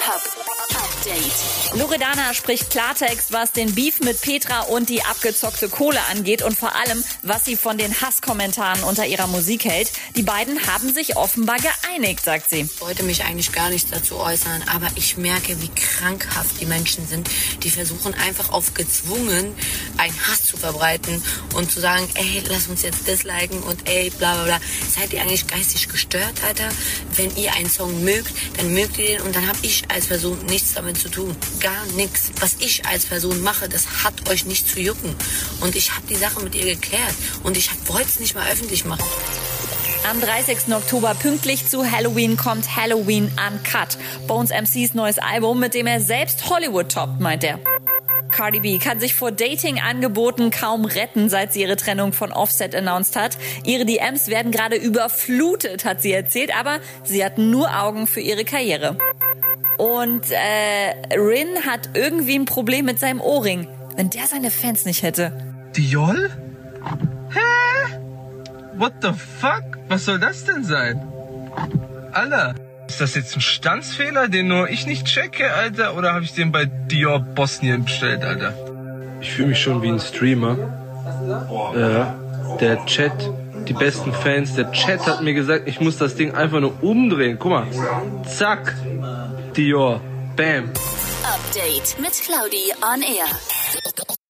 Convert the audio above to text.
Hip-Hop Update. Loredana spricht Klartext, was den Beef mit Petra und die abgezockte Kohle angeht und vor allem, was sie von den Hasskommentaren unter ihrer Musik hält. Die beiden haben sich offenbar geeinigt, sagt sie. Ich wollte mich eigentlich gar nicht dazu äußern, aber ich merke, wie krankhaft die Menschen sind. Die versuchen einfach auf gezwungen einen Hass zu verbreiten und zu sagen, ey, lass uns jetzt disliken und ey, bla bla bla. Seid ihr eigentlich geistig gestört, Alter? Wenn ihr einen Song mögt, dann mögt ihr den und dann habe ich als Person nichts damit zu tun. Gar nichts. Was ich als Person mache, das hat euch nicht zu jucken. Und ich habe die Sache mit ihr geklärt und ich wollte es nicht mal öffentlich machen. Am 30. Oktober pünktlich zu Halloween kommt Halloween Uncut. Bones MCs neues Album, mit dem er selbst Hollywood toppt, meint er. Cardi B kann sich vor Dating-Angeboten kaum retten, seit sie ihre Trennung von Offset announced hat. Ihre DMs werden gerade überflutet, hat sie erzählt, aber sie hat nur Augen für ihre Karriere. Und äh, Rin hat irgendwie ein Problem mit seinem Ohrring. Wenn der seine Fans nicht hätte. Diol? Hä? What the fuck? Was soll das denn sein? Alter, ist das jetzt ein Standsfehler, den nur ich nicht checke, Alter? Oder habe ich den bei Dior Bosnien bestellt, Alter? Ich fühle mich schon wie ein Streamer. Ja, der Chat, die besten Fans, der Chat hat mir gesagt, ich muss das Ding einfach nur umdrehen. Guck mal. Zack. Dior. Bam. Update mit Claudi on Air.